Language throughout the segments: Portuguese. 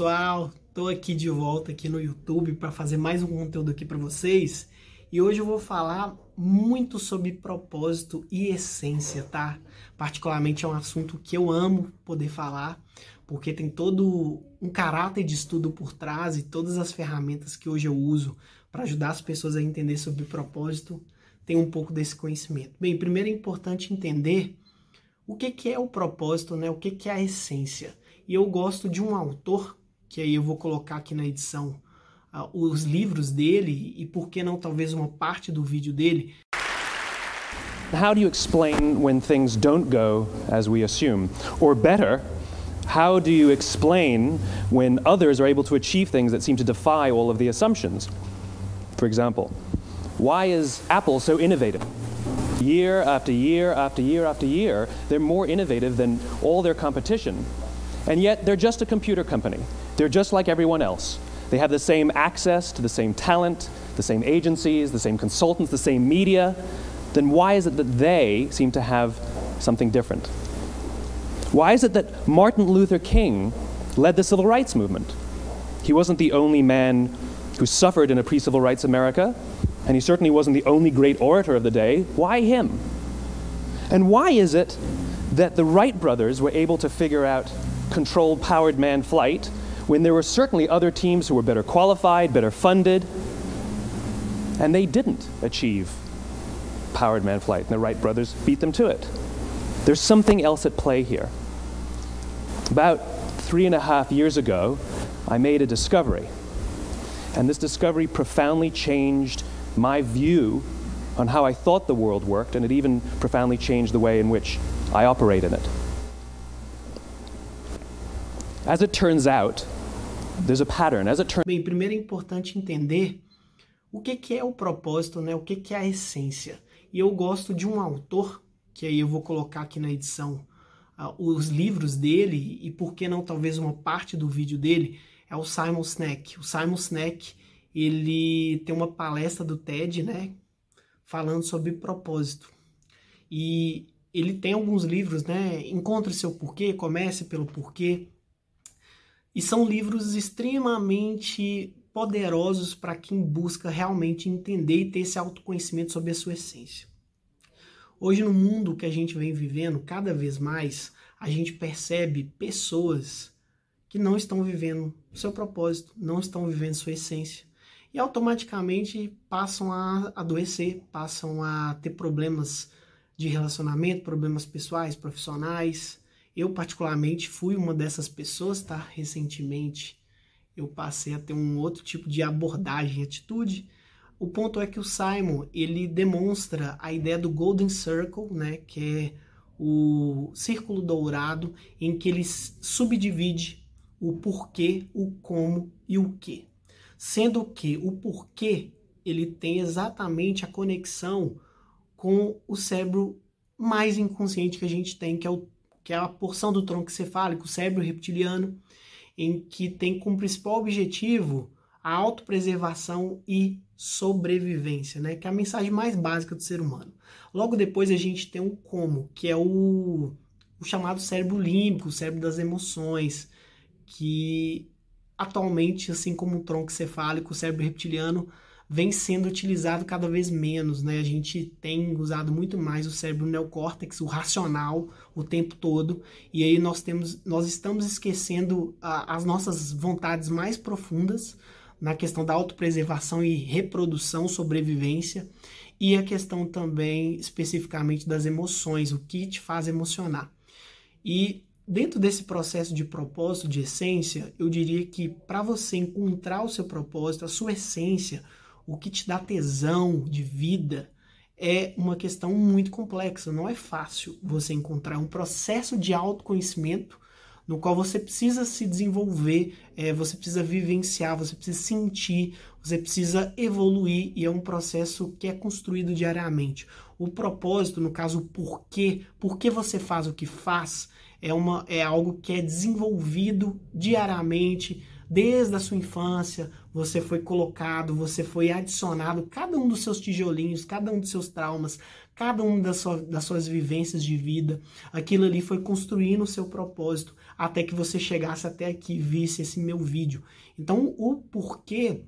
pessoal, tô aqui de volta aqui no YouTube para fazer mais um conteúdo aqui para vocês. E hoje eu vou falar muito sobre propósito e essência, tá? Particularmente é um assunto que eu amo poder falar, porque tem todo um caráter de estudo por trás e todas as ferramentas que hoje eu uso para ajudar as pessoas a entender sobre propósito, tem um pouco desse conhecimento. Bem, primeiro é importante entender o que, que é o propósito, né? O que, que é a essência. E eu gosto de um autor, que aí eu vou colocar aqui na edição uh, os livros dele e por que não talvez uma parte do vídeo dele. How do you explain when things don't go as we assume? Or better, how do you explain when others are able to achieve things that seem to defy all of the assumptions? For example, why is Apple so innovative? Year after year after year after year, they're more innovative than all their competition. And yet, they're just a computer company. They're just like everyone else. They have the same access to the same talent, the same agencies, the same consultants, the same media. Then why is it that they seem to have something different? Why is it that Martin Luther King led the civil rights movement? He wasn't the only man who suffered in a pre civil rights America, and he certainly wasn't the only great orator of the day. Why him? And why is it that the Wright brothers were able to figure out controlled powered manned flight when there were certainly other teams who were better qualified, better funded, and they didn't achieve powered manned flight, and the Wright brothers beat them to it. There's something else at play here. About three and a half years ago, I made a discovery, and this discovery profoundly changed my view on how I thought the world worked, and it even profoundly changed the way in which I operate in it. As it turns out, there's a pattern. As it turns Bem, primeiro é importante entender o que, que é o propósito, né? O que, que é a essência. E eu gosto de um autor, que aí eu vou colocar aqui na edição uh, os livros dele, e por que não talvez uma parte do vídeo dele, é o Simon Sinek. O Simon Sinek, ele tem uma palestra do TED, né? Falando sobre propósito. E ele tem alguns livros, né? Encontre seu porquê, comece pelo porquê. E são livros extremamente poderosos para quem busca realmente entender e ter esse autoconhecimento sobre a sua essência. Hoje, no mundo que a gente vem vivendo, cada vez mais a gente percebe pessoas que não estão vivendo seu propósito, não estão vivendo sua essência e automaticamente passam a adoecer, passam a ter problemas de relacionamento, problemas pessoais, profissionais, eu, particularmente, fui uma dessas pessoas, tá? Recentemente eu passei a ter um outro tipo de abordagem, atitude. O ponto é que o Simon, ele demonstra a ideia do Golden Circle, né? Que é o círculo dourado, em que ele subdivide o porquê, o como e o que. Sendo que o porquê, ele tem exatamente a conexão com o cérebro mais inconsciente que a gente tem, que é o que é a porção do tronco cefálico, o cérebro reptiliano, em que tem como principal objetivo a autopreservação e sobrevivência, né? Que é a mensagem mais básica do ser humano. Logo depois a gente tem o como, que é o, o chamado cérebro límbico, o cérebro das emoções, que atualmente, assim como o tronco cefálico, o cérebro reptiliano vem sendo utilizado cada vez menos, né? A gente tem usado muito mais o cérebro neocórtex, o racional, o tempo todo, e aí nós temos, nós estamos esquecendo a, as nossas vontades mais profundas na questão da autopreservação e reprodução, sobrevivência, e a questão também especificamente das emoções, o que te faz emocionar. E dentro desse processo de propósito, de essência, eu diria que para você encontrar o seu propósito, a sua essência, o que te dá tesão de vida é uma questão muito complexa. Não é fácil você encontrar um processo de autoconhecimento no qual você precisa se desenvolver, é, você precisa vivenciar, você precisa sentir, você precisa evoluir e é um processo que é construído diariamente. O propósito, no caso, o porquê, por que você faz o que faz, é, uma, é algo que é desenvolvido diariamente Desde a sua infância, você foi colocado, você foi adicionado, cada um dos seus tijolinhos, cada um dos seus traumas, cada uma das, sua, das suas vivências de vida. Aquilo ali foi construindo o seu propósito até que você chegasse até aqui e visse esse meu vídeo. Então, o porquê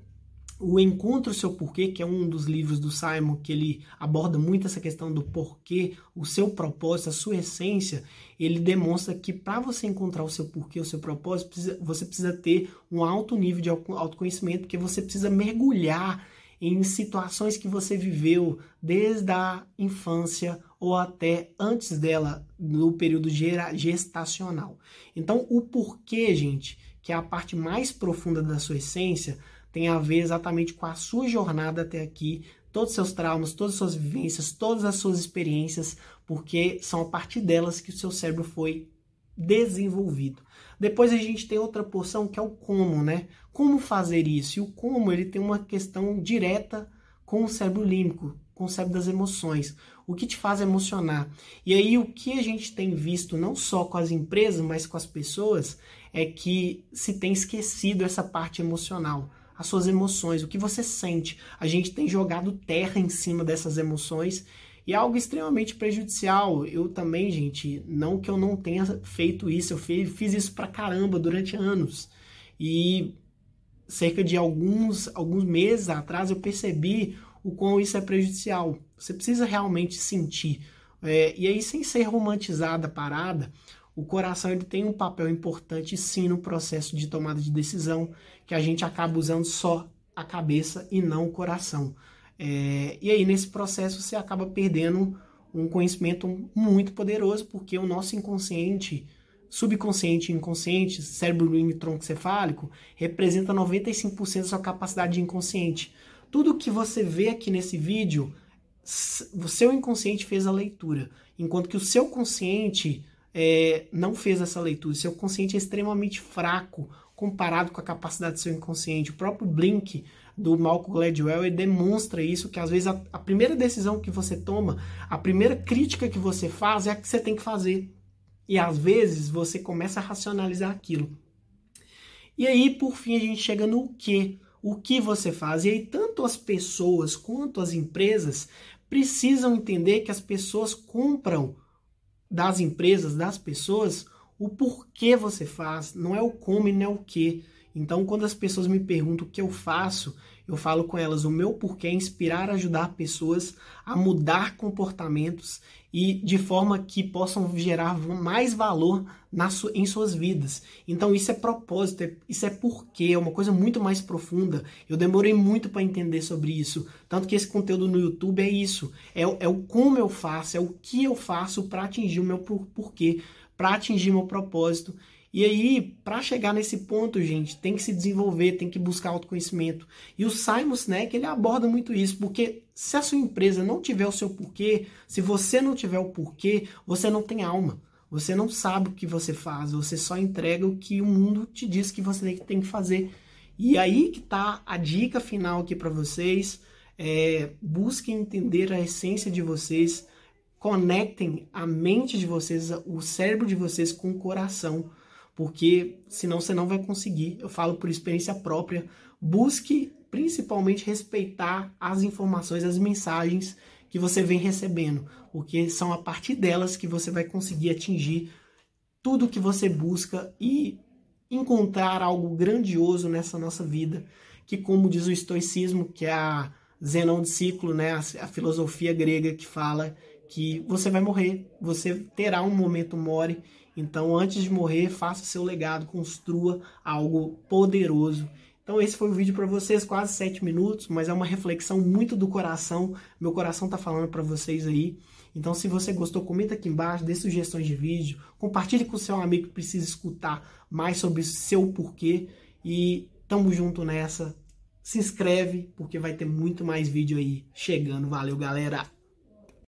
o Encontre o Seu Porquê, que é um dos livros do Simon, que ele aborda muito essa questão do porquê, o seu propósito, a sua essência, ele demonstra que para você encontrar o seu porquê, o seu propósito, você precisa ter um alto nível de autoconhecimento, porque você precisa mergulhar em situações que você viveu desde a infância ou até antes dela, no período gestacional. Então, o porquê, gente, que é a parte mais profunda da sua essência, tem a ver exatamente com a sua jornada até aqui, todos os seus traumas, todas as suas vivências, todas as suas experiências, porque são a partir delas que o seu cérebro foi desenvolvido. Depois a gente tem outra porção que é o como, né? Como fazer isso? E o como, ele tem uma questão direta com o cérebro límbico, com o cérebro das emoções. O que te faz emocionar? E aí o que a gente tem visto não só com as empresas, mas com as pessoas, é que se tem esquecido essa parte emocional as suas emoções, o que você sente. A gente tem jogado terra em cima dessas emoções e é algo extremamente prejudicial. Eu também, gente, não que eu não tenha feito isso, eu fiz isso pra caramba durante anos. E cerca de alguns, alguns meses atrás eu percebi o quão isso é prejudicial. Você precisa realmente sentir. É, e aí, sem ser romantizada a parada, o coração ele tem um papel importante sim no processo de tomada de decisão, que a gente acaba usando só a cabeça e não o coração. É, e aí, nesse processo, você acaba perdendo um conhecimento muito poderoso, porque o nosso inconsciente, subconsciente e inconsciente, cérebro e tronco cefálico, representa 95% da sua capacidade de inconsciente. Tudo que você vê aqui nesse vídeo, o seu inconsciente fez a leitura, enquanto que o seu consciente é, não fez essa leitura. Seu consciente é extremamente fraco comparado com a capacidade do seu inconsciente. O próprio Blink do Malcolm Gladwell ele demonstra isso, que às vezes a, a primeira decisão que você toma, a primeira crítica que você faz é a que você tem que fazer. E às vezes você começa a racionalizar aquilo. E aí, por fim, a gente chega no que. O que você faz. E aí, tanto as pessoas quanto as empresas precisam entender que as pessoas compram das empresas, das pessoas, o porquê você faz, não é o como e não é o que. Então, quando as pessoas me perguntam o que eu faço, eu falo com elas: o meu porquê é inspirar, ajudar pessoas a mudar comportamentos e de forma que possam gerar mais valor su em suas vidas. Então, isso é propósito, é, isso é porquê, é uma coisa muito mais profunda. Eu demorei muito para entender sobre isso. Tanto que esse conteúdo no YouTube é isso: é, é o como eu faço, é o que eu faço para atingir o meu porquê, para atingir meu propósito. E aí, para chegar nesse ponto, gente, tem que se desenvolver, tem que buscar autoconhecimento. E o Simon Sinek, ele aborda muito isso, porque se a sua empresa não tiver o seu porquê, se você não tiver o porquê, você não tem alma. Você não sabe o que você faz, você só entrega o que o mundo te diz que você tem que fazer. E aí que tá a dica final aqui para vocês. É, busquem entender a essência de vocês, conectem a mente de vocês, o cérebro de vocês com o coração porque senão você não vai conseguir. Eu falo por experiência própria. Busque principalmente respeitar as informações, as mensagens que você vem recebendo, porque são a partir delas que você vai conseguir atingir tudo que você busca e encontrar algo grandioso nessa nossa vida, que como diz o estoicismo, que é a Zenão de Ciclo, né, a filosofia grega que fala que você vai morrer, você terá um momento more então, antes de morrer, faça seu legado, construa algo poderoso. Então, esse foi o vídeo para vocês, quase sete minutos, mas é uma reflexão muito do coração. Meu coração tá falando para vocês aí. Então, se você gostou, comenta aqui embaixo, dê sugestões de vídeo, compartilhe com o seu amigo que precisa escutar mais sobre seu porquê. E tamo junto nessa. Se inscreve, porque vai ter muito mais vídeo aí chegando. Valeu, galera!